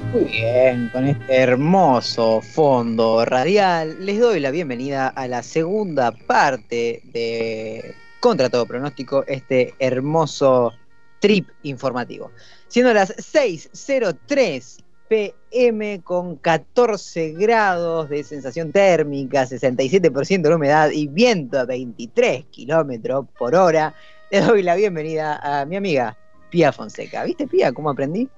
Muy bien, con este hermoso fondo radial, les doy la bienvenida a la segunda parte de Contra todo pronóstico, este hermoso trip informativo. Siendo las 6.03 pm con 14 grados de sensación térmica, 67% de humedad y viento a 23 kilómetros por hora, le doy la bienvenida a mi amiga Pía Fonseca. ¿Viste, Pía, cómo aprendí?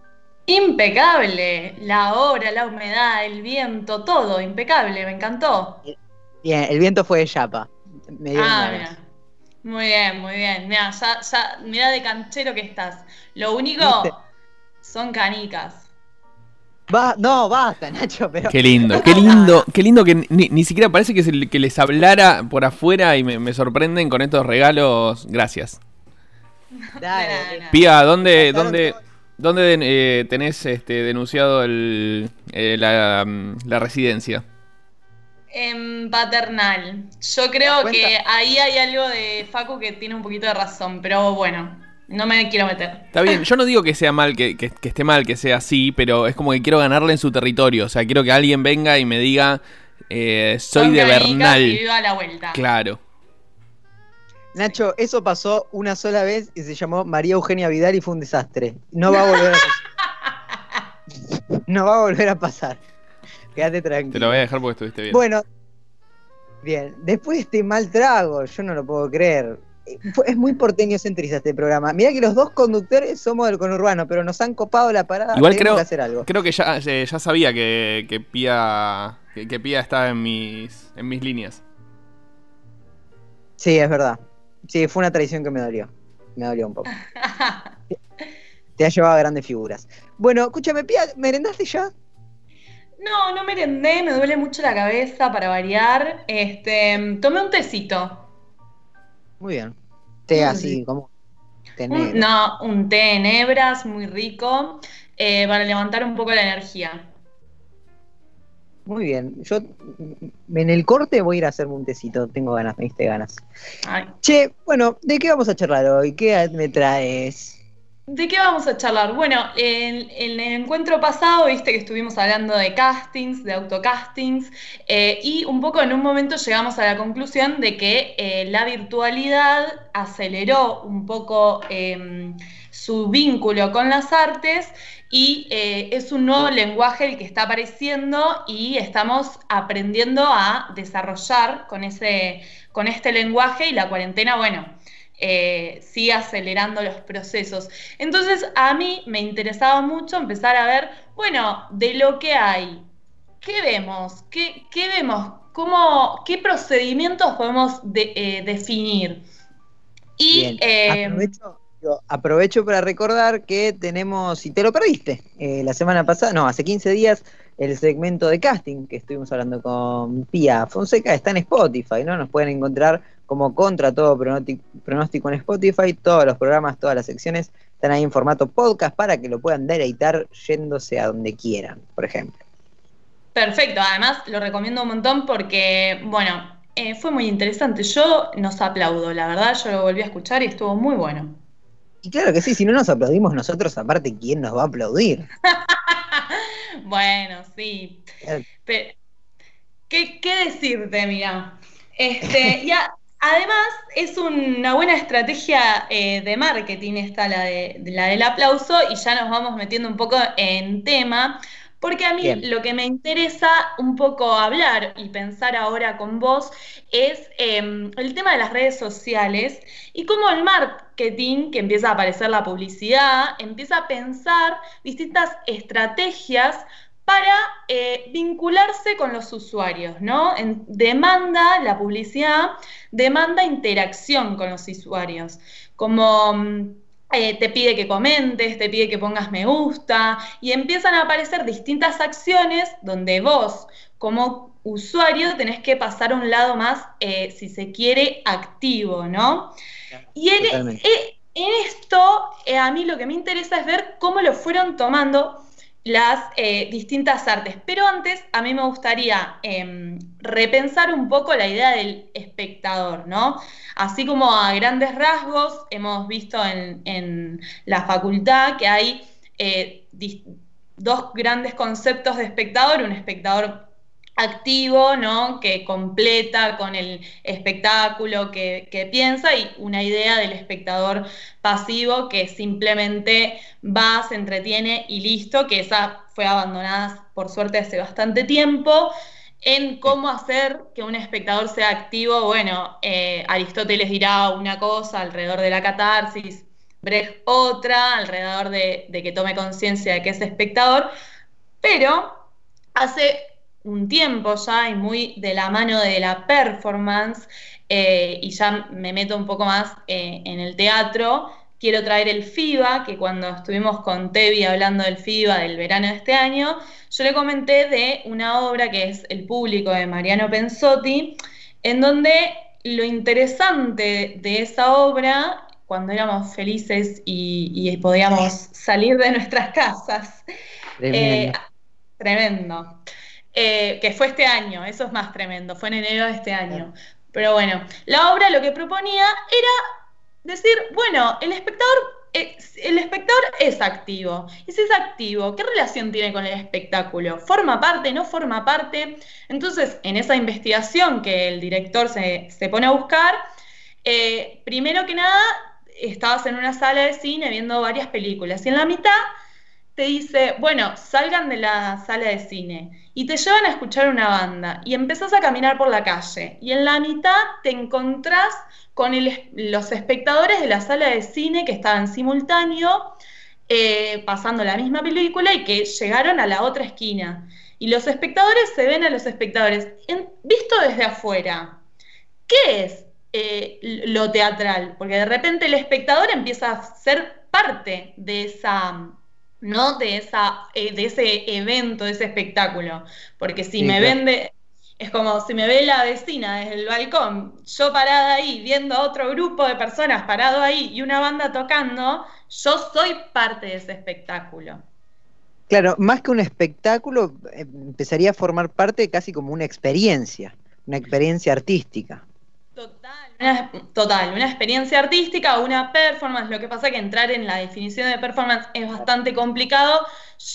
Impecable, la hora, la humedad, el viento, todo, impecable, me encantó. Bien, el viento fue de chapa. ah, mira. Muy bien, muy bien. Mira, ya, ya, mira de canchero que estás. Lo único son canicas. Va, no, basta, Nacho, pero. Qué lindo, qué lindo, qué lindo que ni, siquiera parece que, que, les hablara por afuera y me, sorprenden con estos regalos. Gracias. Dale. Pía, ¿dónde, dónde, dónde eh, tenés este, denunciado el, eh, la, la residencia? En paternal. Yo creo que ahí hay algo de Facu que tiene un poquito de razón, pero bueno, no me quiero meter. Está bien, yo no digo que sea mal, que, esté mal que sea así, pero es como que quiero ganarle en su territorio. O sea, quiero que alguien venga y me diga, eh, soy de Bernal. Y a la vuelta. Claro. Nacho, eso pasó una sola vez y se llamó María Eugenia Vidal y fue un desastre. No va a volver a pasar. no va a volver a pasar. Quédate tranquilo. Te lo voy a dejar porque estuviste bien. Bueno, bien. Después de este mal trago, yo no lo puedo creer. Es muy porteño centrista este programa. Mira que los dos conductores somos del conurbano, pero nos han copado la parada. Igual creo que, hacer algo. creo que ya, eh, ya sabía que, que Pía que, Pía estaba en mis, en mis líneas. Sí, es verdad. Sí, fue una traición que me dolió. Me dolió un poco. Te ha llevado a grandes figuras. Bueno, escúchame, Pía, ¿merendaste ya? No, no merendé, me duele mucho la cabeza para variar. Este, tomé un tecito. Muy bien. Té así, como té No, un té en hebras, muy rico, eh, para levantar un poco la energía. Muy bien. Yo en el corte voy a ir a hacerme un tecito. Tengo ganas, me diste ganas. Che, bueno, ¿de qué vamos a charlar hoy? ¿Qué me traes? ¿De qué vamos a charlar? Bueno, en, el encuentro pasado, viste que estuvimos hablando de castings, de autocastings, eh, y un poco en un momento llegamos a la conclusión de que eh, la virtualidad aceleró un poco em, su vínculo con las artes y eh, es un nuevo lenguaje el que está apareciendo y estamos aprendiendo a desarrollar con, ese, con este lenguaje y la cuarentena, bueno eh, sigue acelerando los procesos. Entonces a mí me interesaba mucho empezar a ver, bueno, de lo que hay, ¿qué vemos? ¿Qué, vemos? ¿Cómo, ¿Qué procedimientos podemos eh, definir? Y eh, aprovecho, para recordar que tenemos, si te lo perdiste, la semana pasada, no, hace 15 días, el segmento de casting que estuvimos hablando con Pia Fonseca está en Spotify, ¿no? Nos pueden encontrar como contra todo pronóstico en Spotify. Todos los programas, todas las secciones están ahí en formato podcast para que lo puedan deleitar yéndose a donde quieran, por ejemplo. Perfecto, además lo recomiendo un montón porque, bueno, eh, fue muy interesante. Yo nos aplaudo, la verdad, yo lo volví a escuchar y estuvo muy bueno. Y claro que sí, si no nos aplaudimos nosotros, aparte, ¿quién nos va a aplaudir? bueno, sí. ¿qué, ¿qué, decirte, mira? Este, ya, Además, es una buena estrategia eh, de marketing esta, la, de, la del aplauso, y ya nos vamos metiendo un poco en tema, porque a mí lo que me interesa un poco hablar y pensar ahora con vos es em, el tema de las redes sociales y cómo el marketing, que empieza a aparecer la publicidad, empieza a pensar distintas estrategias para eh, vincularse con los usuarios, ¿no? demanda la publicidad, demanda interacción con los usuarios, como mm, eh, te pide que comentes, te pide que pongas me gusta, y empiezan a aparecer distintas acciones donde vos, como usuario, tenés que pasar a un lado más, eh, si se quiere, activo, ¿no? Y en, en esto, a mí lo que me interesa es ver cómo lo fueron tomando las eh, distintas artes. Pero antes, a mí me gustaría em, repensar un poco la idea del espectador, ¿no? Así como a grandes rasgos hemos visto en, la facultad que hay eh, dos grandes conceptos de espectador, un espectador activo, ¿no? que completa con el espectáculo que, piensa y una idea del espectador pasivo que simplemente va, se entretiene y listo, que esa fue abandonada por suerte hace bastante tiempo. En cómo hacer que un espectador sea activo, bueno, eh, Aristóteles dirá una cosa alrededor de la catarsis, Brecht otra, alrededor de, de que tome conciencia de que es espectador, pero hace un tiempo ya y muy de la mano de la performance, eh, y ya me meto un poco más eh, en el teatro, quiero traer el FIBA, que cuando estuvimos con Tevi hablando del FIBA del verano de este año, yo le comenté de una obra que es El público de Mariano Pensotti, en donde lo interesante de esa obra, cuando éramos felices y, podíamos salir de nuestras casas, tremendo. Eh, tremendo. Eh, que fue este año, eso es más tremendo, fue en enero de este año. Pero bueno, la obra lo que proponía era decir, bueno, el espectador, el espectador es activo. Y si es activo, ¿qué relación tiene con el espectáculo? ¿Forma parte? ¿No forma parte? Entonces, en esa investigación que el director se, pone a buscar, eh, primero que nada, estabas en una sala de cine viendo varias películas y en la mitad te dice, bueno, salgan de la sala de cine y te llevan a escuchar una banda y empezás a caminar por la calle y en la mitad te encontrás con los espectadores de la sala de cine que estaban simultáneo eh, pasando la misma película y que llegaron a la otra esquina. Y los espectadores se ven a los espectadores. visto desde afuera, ¿qué es eh, lo teatral? Porque de repente el espectador empieza a ser parte de esa ¿no? De, esa, eh, de ese evento, de ese espectáculo. Porque si me vende, es como si me ve la vecina desde el balcón, yo parada ahí, viendo a otro grupo de personas parado ahí y una banda tocando, yo soy parte de ese espectáculo. Claro, más que un espectáculo, eh, empezaría a formar parte casi como una experiencia, una experiencia artística. Total, una, total, una experiencia artística una performance. Lo que pasa es que entrar en la definición de performance es bastante complicado.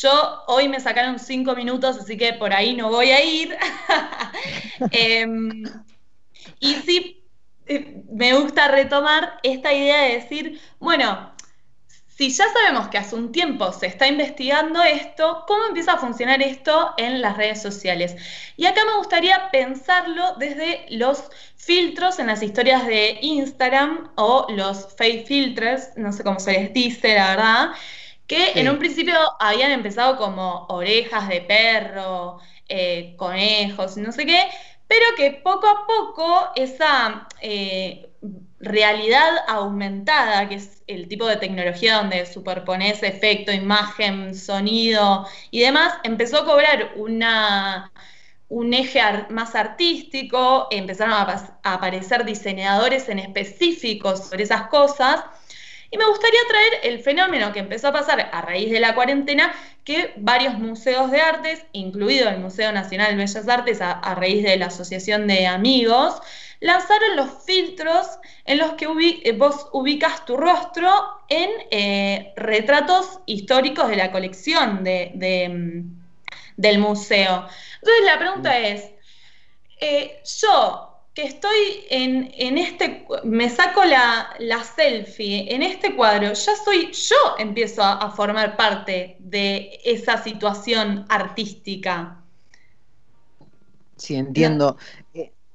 Yo hoy me sacaron cinco minutos, así que por ahí no voy a ir. Em, y sí, eh, me gusta retomar esta idea de decir, bueno, si ya sabemos que hace un tiempo se está investigando esto, ¿cómo empieza a funcionar esto en las redes sociales? Y acá me gustaría pensarlo desde los filtros en las historias de Instagram o los fake filters, no sé cómo se les dice, la verdad, que en un principio habían empezado como orejas de perro, eh, conejos, no sé qué, pero que poco a poco esa eh, realidad aumentada, que es el tipo de tecnología donde superpones efecto, imagen, sonido y demás, empezó a cobrar una, un eje más artístico, empezaron a, aparecer diseñadores en específicos sobre esas cosas. Y me gustaría traer el fenómeno que empezó a pasar a raíz de la cuarentena, que varios museos de artes, incluido el Museo Nacional de Bellas Artes, a raíz de la Asociación de Amigos, lanzaron los filtros en los que eh, vos ubicas tu rostro en eh, retratos históricos de la colección de, mm, del museo. Entonces la pregunta mm. es, eh, yo que estoy en, este, me saco la, selfie en este cuadro, ya soy, yo empiezo a, formar parte de esa situación artística. Sí, entiendo.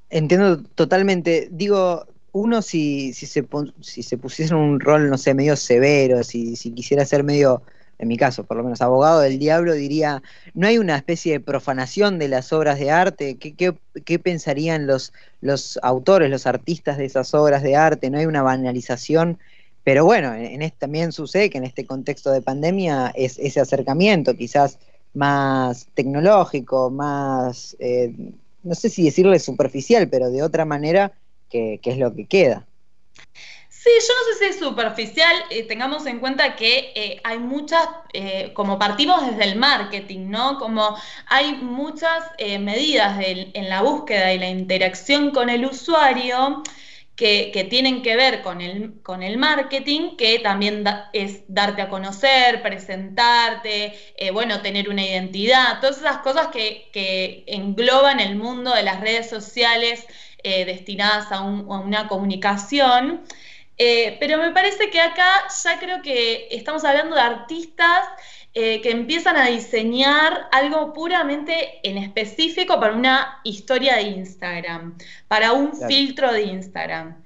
Entiendo totalmente. Digo, uno si, si, se, si se pusiese en un rol, no sé, medio severo, si, si quisiera ser medio, en mi caso, por lo menos abogado del diablo, diría, ¿no hay una especie de profanación de las obras de arte? ¿Qué, pensarían los, los autores, los artistas de esas obras de arte? ¿No hay una banalización? Pero bueno, en, este, también sucede que en este contexto de pandemia es ese acercamiento quizás más tecnológico, más... Eh, no sé si decirle superficial, pero de otra manera, que, es lo que queda. Sí, yo no sé si es superficial, eh, tengamos en cuenta que eh, hay muchas, eh, como partimos desde el marketing, ¿no? Como hay muchas medidas en la búsqueda y la interacción con el usuario que, tienen que ver con el, con el marketing, que también es darte a conocer, presentarte, bueno, tener una identidad, todas esas cosas que, engloban el mundo de las redes sociales destinadas a, una comunicación. Eh, pero me parece que acá ya creo que estamos hablando de artistas que empiezan a diseñar algo puramente en específico para una historia de Instagram, para un filtro de Instagram.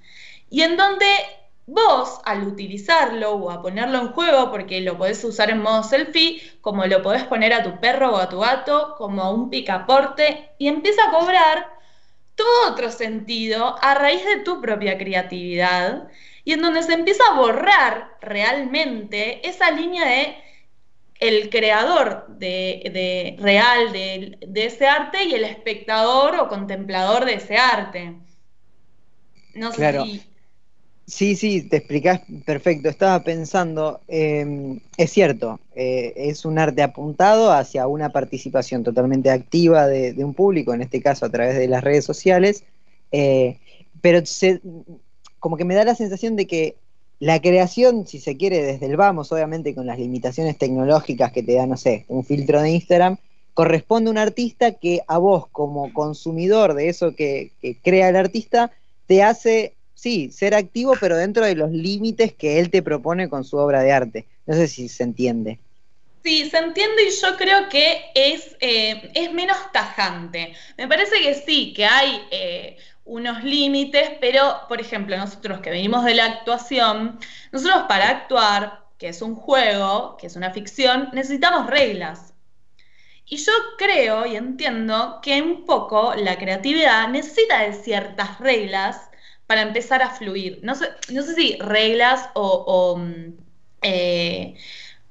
Y en donde vos, al utilizarlo o a ponerlo en juego, porque lo podés usar en modo selfie, como lo podés poner a tu perro o a tu gato, como un picaporte, y empieza a cobrar todo otro sentido a raíz de tu propia creatividad, y en donde se empieza a borrar realmente esa línea de el creador de, real de, ese arte y el espectador o contemplador de ese arte. No sé si. Sí, sí, te explicás perfecto. Estaba pensando, em, es cierto, eh, es un arte apuntado hacia una participación totalmente activa de, un público, en este caso a través de las redes sociales, eh, pero como que me da la sensación de que la creación, si se quiere, desde el vamos, obviamente con las limitaciones tecnológicas que te da, no sé, un filtro de Instagram, corresponde a un artista que a vos como consumidor de eso que, crea el artista, te hace, sí, ser activo, pero dentro de los límites que él te propone con su obra de arte. No sé si se entiende. Sí, se entiende y yo creo que es, eh, es menos tajante. Me parece que sí, que hay eh, unos límites, pero, por ejemplo, nosotros que venimos de la actuación, nosotros para actuar, que es un juego, que es una ficción, necesitamos reglas. Y yo creo y entiendo que un poco la creatividad necesita de ciertas reglas para empezar a fluir. No sé, no sé si reglas o, mm, eh,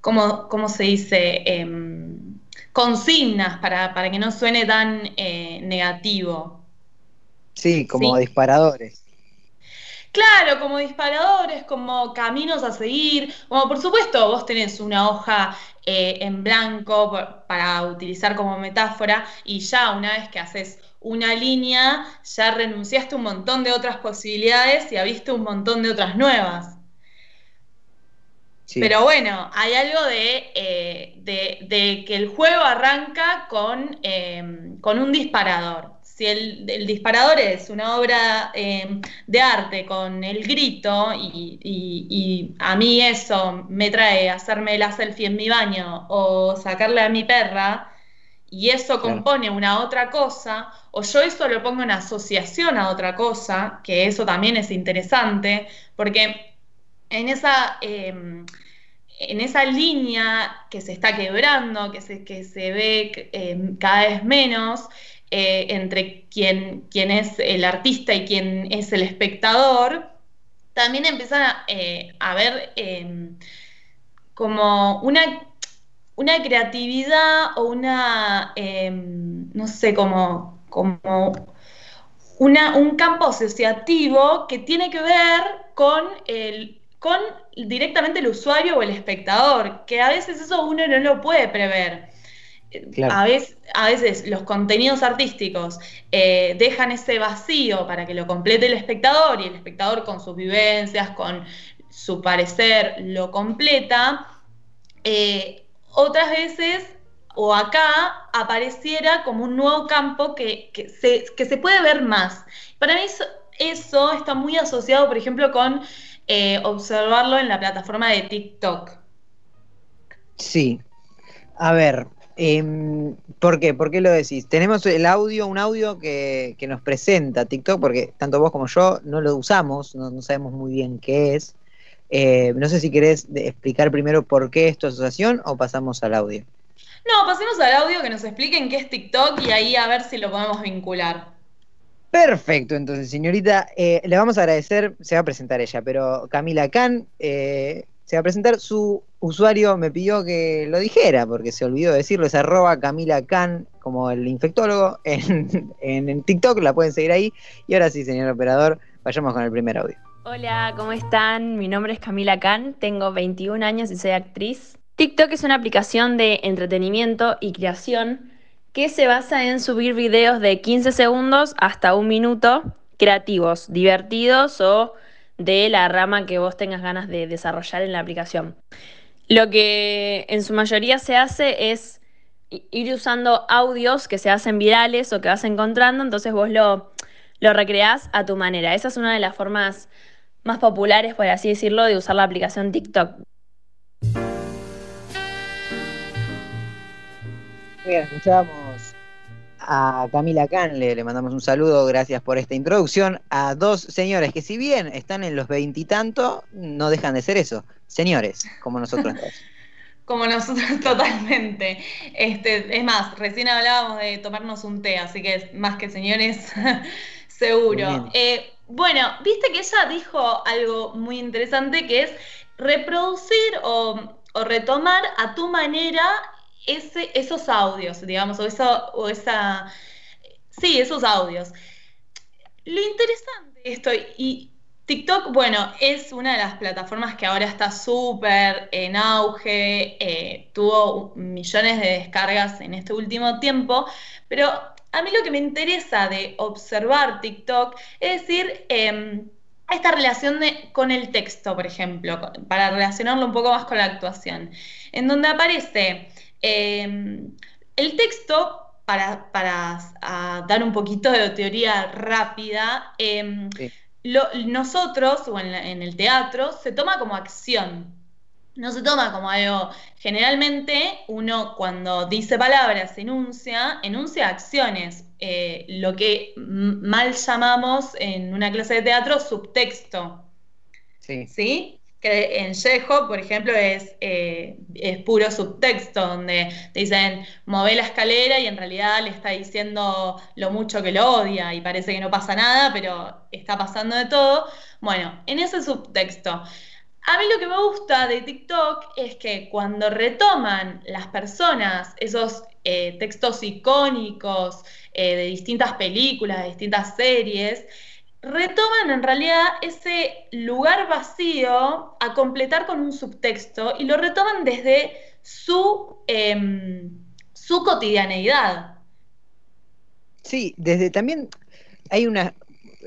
¿cómo, se dice? Em, consignas para, para, que no suene tan eh, negativo. Sí, como disparadores. Claro, como disparadores, como caminos a seguir, como por supuesto vos tenés una hoja eh, en blanco para utilizar como metáfora y ya una vez que haces una línea, ya renunciaste a un montón de otras posibilidades y abriste un montón de otras nuevas. Pero bueno, hay algo eh, de, de, que el juego arranca con, eh, con un disparador si el, disparador es una obra eh, de arte con el grito y, a mí eso me trae hacerme la selfie en mi baño o sacarle a mi perra y eso compone una otra cosa, o yo eso lo pongo en asociación a otra cosa, que eso también es interesante, porque en esa... Em, en esa línea que se está quebrando, que se, que se ve em, cada vez menos, eh, entre quien, es el artista y quien es el espectador, también empieza eh, a em, como una, una, creatividad o una, em, no sé, como, como una, un campo asociativo que tiene que ver con el con directamente el usuario o el espectador, que a veces eso uno no lo puede prever. A, veces, a, veces, los contenidos artísticos eh, dejan ese vacío para que lo complete el espectador y el espectador con sus vivencias, con su parecer, lo completa. Eh, otras veces, o acá, apareciera como un nuevo campo que, se, que se, puede ver más. Para mí eso, está muy asociado, por ejemplo, con eh, observarlo en la plataforma de TikTok. Sí. A ver, eh, ¿Por qué? ¿Por qué lo decís? Tenemos el audio, un audio que, nos presenta TikTok, porque tanto vos como yo no lo usamos, no, sabemos muy bien qué es. Eh, no sé si querés explicar primero por qué es tu asociación o pasamos al audio. No, pasemos al audio que nos expliquen qué es TikTok y ahí a ver si lo podemos vincular. Perfecto, entonces señorita, eh, le vamos a agradecer, se va a presentar ella, pero Camila Khan, eh, se va a presentar. Su usuario me pidió que lo dijera, porque se olvidó decirlo, es arroba Camila Can, como el infectólogo, en, en, TikTok, la pueden seguir ahí. Y ahora sí, señor operador, vayamos con el primer audio. Hola, ¿cómo están? Mi nombre es Camila Can, tengo 21 años y soy actriz. TikTok es una aplicación de entretenimiento y creación que se basa en subir videos de 15 segundos hasta un minuto creativos, divertidos o de la rama que vos tengas ganas de desarrollar en la aplicación. Lo que en su mayoría se hace es ir usando audios que se hacen virales o que vas encontrando, entonces vos lo, lo recreás a tu manera. Esa es una de las formas más populares, por así decirlo, de usar la aplicación TikTok. Bien, escuchamos a Camila Canle, le mandamos un saludo, gracias por esta introducción, a dos señores que si bien están en los veintitantos, no dejan de ser eso, señores, como nosotros como nosotros totalmente. Este, es más, recién hablábamos de tomarnos un té, así que es más que señores, seguro. Eh, bueno, viste que ella dijo algo muy interesante que es reproducir o, o retomar a tu manera esos audios, digamos, o, eso, o esa... Sí, esos audios. Lo interesante de esto, y TikTok, bueno, es una de las plataformas que ahora está súper en auge, eh, tuvo millones de descargas en este último tiempo, pero a mí lo que me interesa de observar TikTok es decir, em, esta relación con el texto, por ejemplo, para relacionarlo un poco más con la actuación, en donde aparece Em, el texto, para, dar un poquito de teoría rápida, em, nosotros, o en, el teatro, se toma como acción. No se toma como algo. Generalmente, uno cuando dice palabras, enuncia, enuncia acciones. Eh, lo que mal llamamos en una clase de teatro subtexto. Sí. ¿Sí? Que en Yeho, por ejemplo, es, eh, es puro subtexto, donde dicen, move la escalera y en realidad le está diciendo lo mucho que lo odia y parece que no pasa nada, pero está pasando de todo. Bueno, en ese subtexto. A mí lo que me gusta de TikTok es que cuando retoman las personas esos eh, textos icónicos eh, de distintas películas, de distintas series, retoman en realidad ese lugar vacío a completar con un subtexto y lo retoman desde su, em, su cotidianeidad. Sí, desde también hay una,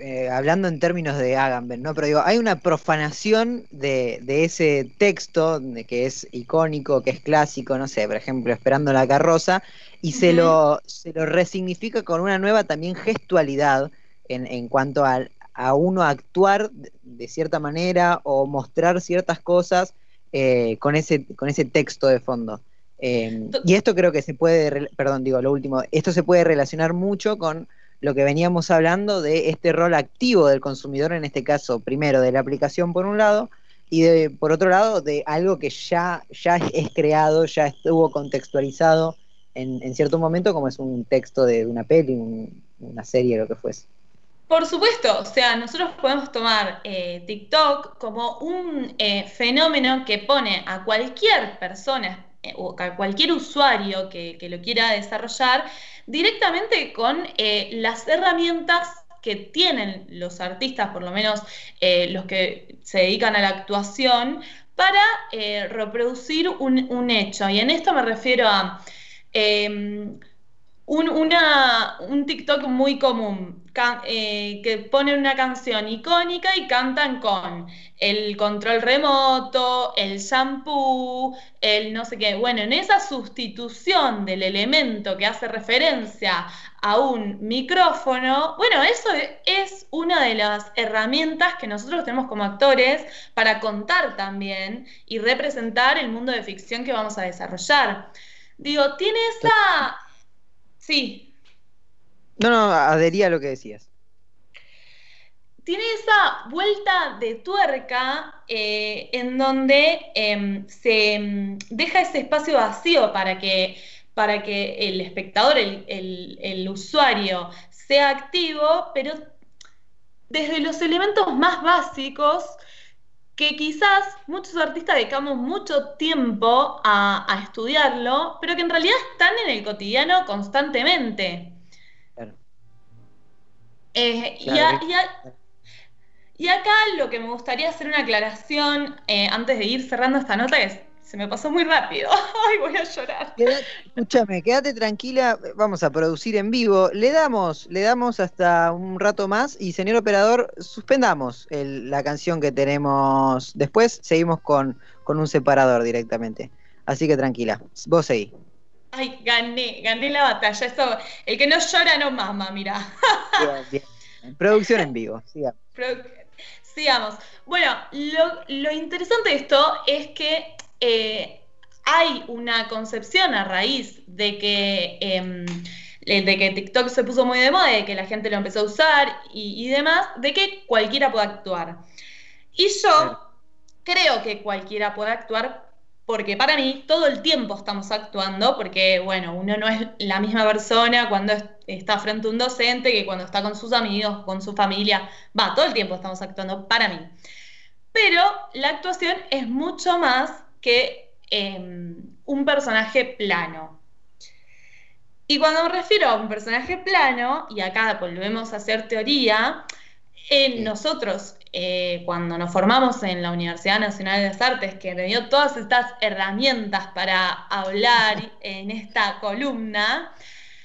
eh, hablando en términos de Agamben, ¿no? Pero digo, hay una profanación de, ese texto de que es icónico, que es clásico, no sé, por ejemplo, Esperando la carroza, y se, lo, se lo resignifica con una nueva también gestualidad en, cuanto a, a, uno actuar de cierta manera o mostrar ciertas cosas eh, con, ese, con ese texto de fondo. Em, y esto creo que se puede, perdón, digo lo último, esto se puede relacionar mucho con lo que veníamos hablando de este rol activo del consumidor, en este caso, primero de la aplicación por un lado, y de, por otro lado, de algo que ya, ya es creado, ya estuvo contextualizado en, en cierto momento, como es un texto de una peli, una serie, lo que fuese. Por supuesto, o sea, nosotros podemos tomar eh, TikTok como un eh, fenómeno que pone a cualquier persona eh, o a cualquier usuario que, lo quiera desarrollar directamente con las herramientas que tienen los artistas, por lo menos los que se dedican a la actuación, para reproducir un, hecho. Y en esto me refiero a em, un, un TikTok muy común eh, que ponen una canción icónica y cantan con el control remoto, el shampoo, el no sé qué. Bueno, en esa sustitución del elemento que hace referencia a un micrófono, bueno, eso es una de las herramientas que nosotros tenemos como actores para contar también y representar el mundo de ficción que vamos a desarrollar. Digo, tiene esa Sí. No, no, adhería a lo que decías. Tiene esa vuelta de tuerca eh, en donde em, se em, deja ese espacio vacío para que, para que el espectador, el usuario, sea activo, pero desde los elementos más básicos que quizás muchos artistas dedicamos mucho tiempo a, estudiarlo, pero que en realidad están en el cotidiano constantemente. Eh, y, acá lo que me gustaría hacer una aclaración eh, antes de ir cerrando esta nota es, se me pasó muy rápido. Ay, voy a llorar. escúchame, quédate tranquila, vamos a producir en vivo. Le damos, le damos hasta un rato más y señor operador, suspendamos la canción que tenemos. Después seguimos con, con un separador directamente. Así que tranquila, vos seguí. Ay, gané, gané la batalla. Eso, el que no llora no mama, mira. Producción en vivo, sigamos. sigamos. Bueno, lo, interesante de esto es que eh, hay una concepción a raíz de que, em, de que TikTok se puso muy de moda, de que la gente lo empezó a usar y, y demás, de que cualquiera puede actuar. Y yo creo que cualquiera puede actuar porque para mí todo el tiempo estamos actuando, porque bueno, uno no es la misma persona cuando está frente a un docente que cuando está con sus amigos, con su familia, va, todo el tiempo estamos actuando para mí. Pero la actuación es mucho más que em, un personaje plano. Y cuando me refiero a un personaje plano, y acá volvemos a hacer teoría, en nosotros eh, cuando nos formamos en la Universidad Nacional de las Artes, que me dio todas estas herramientas para hablar en esta columna,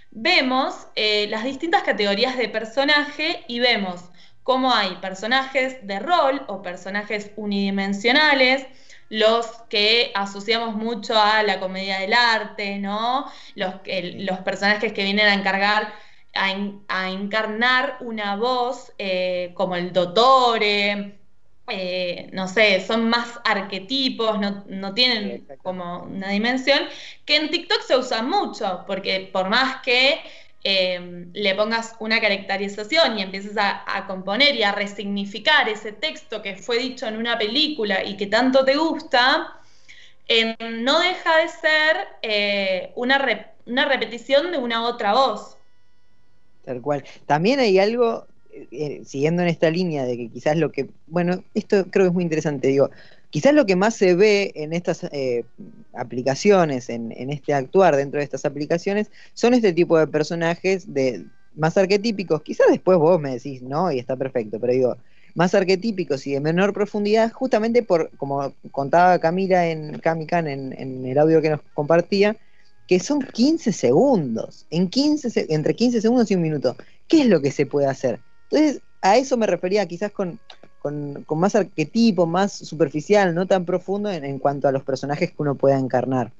vemos eh, las distintas categorías de personaje y vemos cómo hay personajes de rol o personajes unidimensionales, los que asociamos mucho a la comedia del arte, ¿no? Los, los personajes que vienen a encargar a, encarnar una voz eh, como el dottore, eh, no sé, son más arquetipos, no, tienen como una dimensión, que en TikTok se usa mucho, porque por más que em, le pongas una caracterización y empieces a, componer y a resignificar ese texto que fue dicho en una película y que tanto te gusta, em, no deja de ser eh, una, una repetición de una otra voz. Tal cual. También hay algo, eh, siguiendo en esta línea de que quizás lo que, bueno, esto creo que es muy interesante, digo, quizás lo que más se ve en estas eh, aplicaciones, en, este actuar dentro de estas aplicaciones, son este tipo de personajes más arquetípicos, quizás después vos me decís, no, y está perfecto, pero digo, más arquetípicos y de menor profundidad, justamente por, como contaba Camila en Camican en, en el audio que nos compartía, que son 15 segundos, en 15, entre 15 segundos y un minuto. ¿Qué es lo que se puede hacer? Entonces, a eso me refería quizás con, más arquetipo, más superficial, no tan profundo en, cuanto a los personajes que uno pueda encarnar.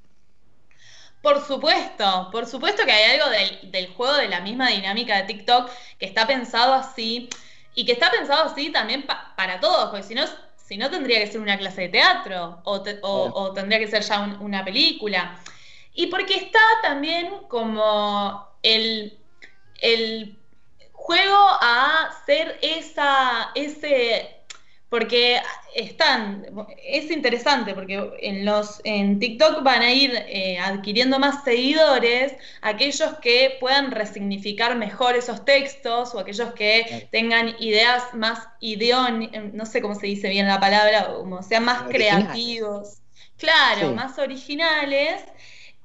Por supuesto, por supuesto que hay algo del, juego, de la misma dinámica de TikTok, que está pensado así, y que está pensado así también para todos, porque si no, si no tendría que ser una clase de teatro, o, tendría que ser ya una película. Y porque está también como el, juego a ser esa, ese, porque están, es interesante porque en los, en TikTok van a ir eh, adquiriendo más seguidores aquellos que puedan resignificar mejor esos textos o aquellos que tengan ideas más ideón, no sé cómo se dice bien la palabra, como sean más creativos. Claro, más originales.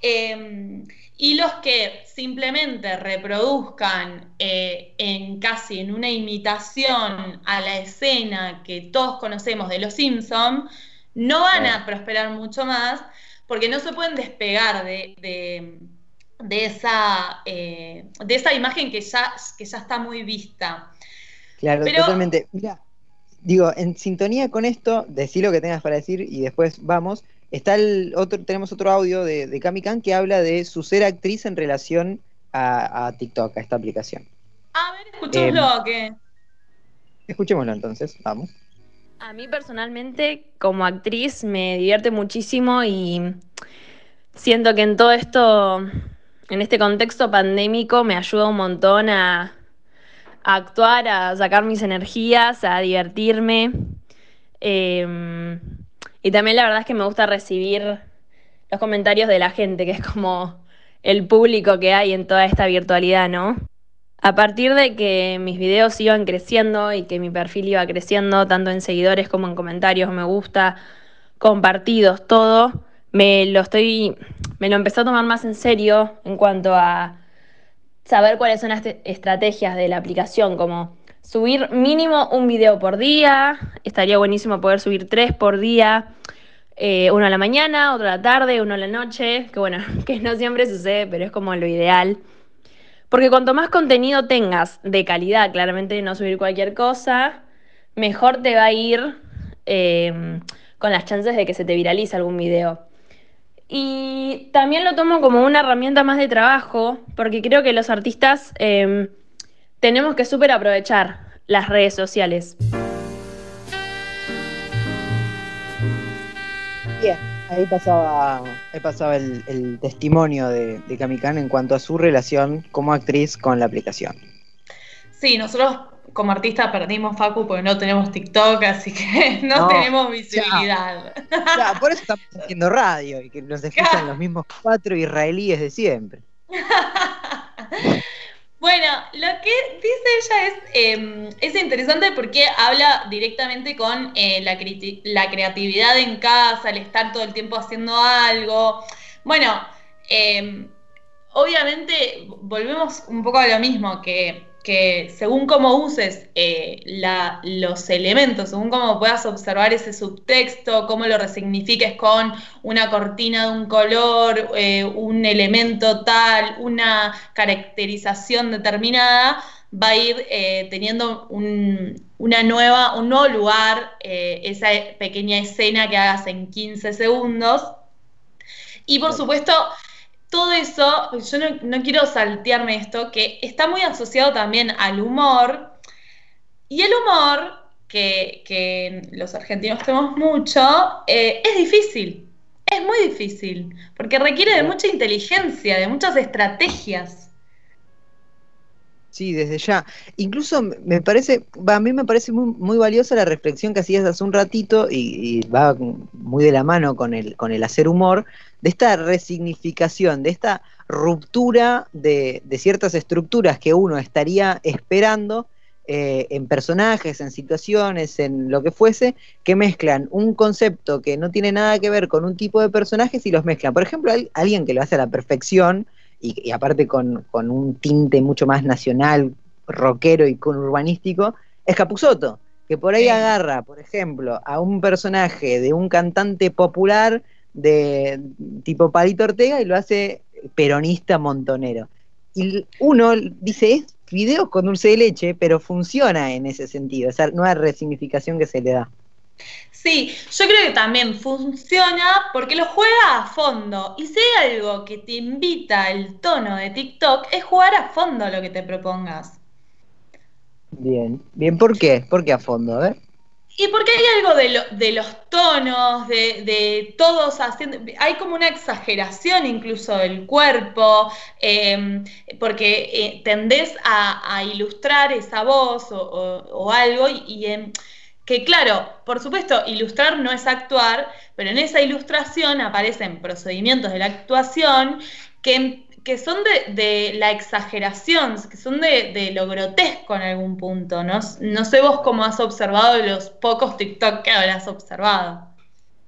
Em, y los que simplemente reproduzcan eh, en casi en una imitación a la escena que todos conocemos de Los Simpson, no van a prosperar mucho más porque no se pueden despegar de, de, esa, eh, de esa imagen que ya, que ya está muy vista. Claro, totalmente. Mira, digo, en sintonía con esto, decí lo que tengas para decir y después vamos. Está el otro, tenemos otro audio de, de Cami que habla de su ser actriz en relación a, TikTok, a esta aplicación. A ver, escuchémoslo, ¿qué? Escuchémoslo entonces, vamos. A mí personalmente, como actriz, me divierte muchísimo y siento que en todo esto, en este contexto pandémico, me ayuda un montón a, a actuar, a sacar mis energías, a divertirme. Eh, y también la verdad es que me gusta recibir los comentarios de la gente, que es como el público que hay en toda esta virtualidad, ¿no? A partir de que mis videos iban creciendo y que mi perfil iba creciendo, tanto en seguidores como en comentarios, me gusta, compartidos, todo, me lo estoy, me lo empecé a tomar más en serio en cuanto a saber cuáles son las estrategias de la aplicación, como subir mínimo un video por día, estaría buenísimo poder subir tres por día, eh, uno a la mañana, otro a la tarde, uno a la noche, que bueno, que no siempre sucede, pero es como lo ideal. Porque cuanto más contenido tengas de calidad, claramente no subir cualquier cosa, mejor te va a ir em, con las chances de que se te viralice algún video. Y también lo tomo como una herramienta más de trabajo, porque creo que los artistas em, tenemos que súper aprovechar las redes sociales. Bien, ahí pasaba, ahí pasaba el, testimonio de, de Kamikan en cuanto a su relación como actriz con la aplicación. Sí, nosotros como artista perdimos Facu porque no tenemos TikTok, así que no, tenemos visibilidad. por eso estamos haciendo radio y que nos escuchan los mismos cuatro israelíes de siempre. Bueno, lo que dice ella es, em, es interesante porque habla directamente con eh, la, creatividad en casa, el estar todo el tiempo haciendo algo. Bueno, em, obviamente volvemos un poco a lo mismo, que que según cómo uses eh, los elementos, según cómo puedas observar ese subtexto, cómo lo resignifiques con una cortina de un color, eh, un elemento tal, una caracterización determinada, va a ir eh, teniendo un, una nueva, un nuevo lugar, esa pequeña escena que hagas en 15 segundos. Y por supuesto, todo eso, yo no, quiero saltearme esto, que está muy asociado también al humor. Y el humor, que, los argentinos tenemos mucho, eh, es difícil. Es muy difícil, porque requiere de mucha inteligencia, de muchas estrategias. Sí, desde ya. Incluso me parece, a mí me parece muy, valiosa la reflexión que hacías hace un ratito y, va muy de la mano con el, con el hacer humor, de esta resignificación, de esta ruptura de, ciertas estructuras que uno estaría esperando eh, en personajes, en situaciones, en lo que fuese, que mezclan un concepto que no tiene nada que ver con un tipo de personajes y los mezclan. Por ejemplo, alguien que lo hace a la perfección, y, aparte con, un tinte mucho más nacional, rockero y con urbanístico, es Capuzoto, que por ahí agarra, por ejemplo, a un personaje de un cantante popular de tipo Palito Ortega y lo hace peronista montonero. Y uno dice, es video con dulce de leche, pero funciona en ese sentido, esa nueva resignificación que se le da. Sí, yo creo que también funciona porque lo juega a fondo. Y si hay algo que te invita el tono de TikTok, es jugar a fondo lo que te propongas. Bien, bien, ¿por qué? ¿Por qué a fondo? A ver. Y porque hay algo de, los tonos, de, todos haciendo, hay como una exageración incluso del cuerpo, em, porque eh, tendés a, ilustrar esa voz o, algo y, que claro, por supuesto, ilustrar no es actuar, pero en esa ilustración aparecen procedimientos de la actuación que, que son de, la exageración, que son de, lo grotesco en algún punto. ¿no? no sé vos cómo has observado los pocos TikTok que habrás observado.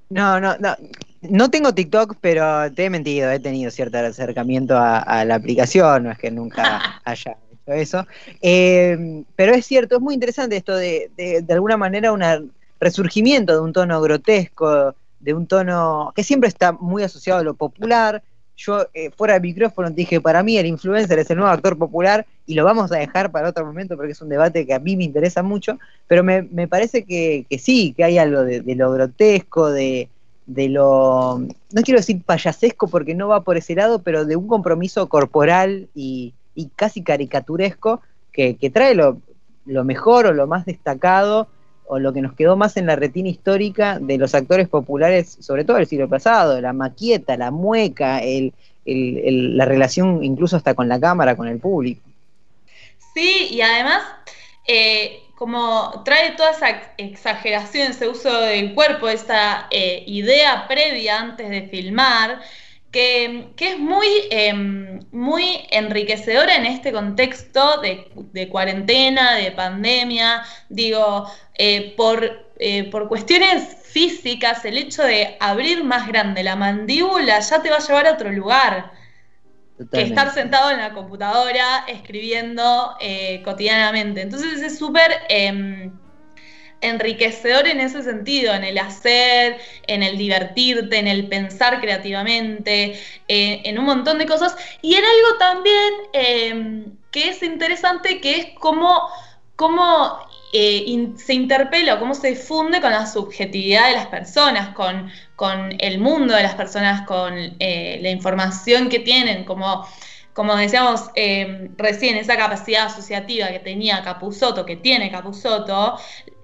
No, no, no. No tengo TikTok, pero te he mentido, he tenido cierto acercamiento a, a la aplicación, no es que nunca haya eso. Eh, pero es cierto, es muy interesante esto de, de, alguna manera, un resurgimiento de un tono grotesco, de un tono que siempre está muy asociado a lo popular. Yo, eh, fuera del micrófono, dije, para mí el influencer es el nuevo actor popular y lo vamos a dejar para otro momento porque es un debate que a mí me interesa mucho, pero me, me parece que, que, sí, que hay algo de, de lo grotesco, de, de lo, no quiero decir payasesco porque no va por ese lado, pero de un compromiso corporal y, y casi caricaturesco que, trae lo, mejor o lo más destacado o lo que nos quedó más en la retina histórica de los actores populares, sobre todo del siglo pasado, la maquieta, la mueca, la relación incluso hasta con la cámara, con el público. Sí, y además, eh, como trae toda esa exageración, ese uso del cuerpo, esa eh, idea previa antes de filmar, que, es muy, em, muy enriquecedora en este contexto de, cuarentena, de pandemia. Digo, eh, por, eh, por cuestiones físicas, el hecho de abrir más grande la mandíbula ya te va a llevar a otro lugar. Que estar sentado en la computadora escribiendo eh, cotidianamente. Entonces es súper em, enriquecedor en ese sentido, en el hacer, en el divertirte, en el pensar creativamente, eh, en un montón de cosas. Y en algo también eh, que es interesante, que es cómo, cómo eh, se interpela, cómo se funde con la subjetividad de las personas, con, con el mundo de las personas, con la información que tienen, como como decíamos recién, esa capacidad asociativa que tenía Capusoto, que tiene Capusoto,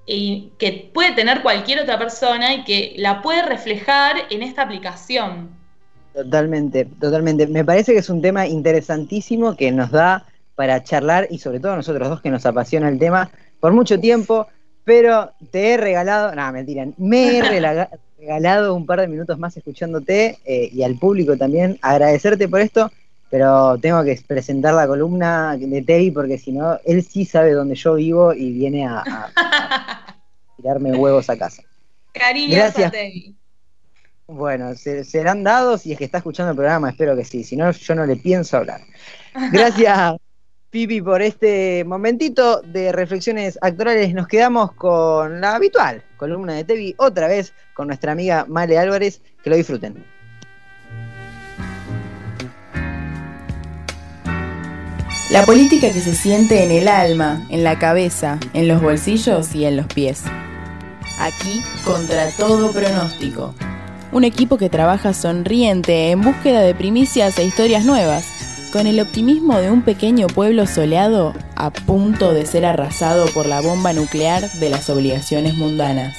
y que puede tener cualquier otra persona y que la puede reflejar en esta aplicación. Totalmente, totalmente. Me parece que es un tema interesantísimo que nos da para charlar y sobre todo a nosotros dos que nos apasiona el tema por mucho tiempo, pero te he regalado, no, mentira, me he regalado un par de minutos más escuchándote eh, y al público también agradecerte por esto pero tengo que presentar la columna de Tevi porque si no, él sí sabe dónde yo vivo y viene a, tirarme huevos a casa. Cariño Gracias. Tevi. Bueno, serán dados y es que está escuchando el programa, espero que sí, si no, yo no le pienso hablar. Gracias, Pipi, por este momentito de reflexiones actuales. Nos quedamos con la habitual columna de Tevi, otra vez con nuestra amiga Male Álvarez. Que lo disfruten. La política que se siente en el alma, en la cabeza, en los bolsillos y en los pies. Aquí, contra todo pronóstico. Un equipo que trabaja sonriente en búsqueda de primicias e historias nuevas, con el optimismo de un pequeño pueblo soleado a punto de ser arrasado por la bomba nuclear de las obligaciones mundanas.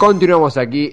Continuamos aquí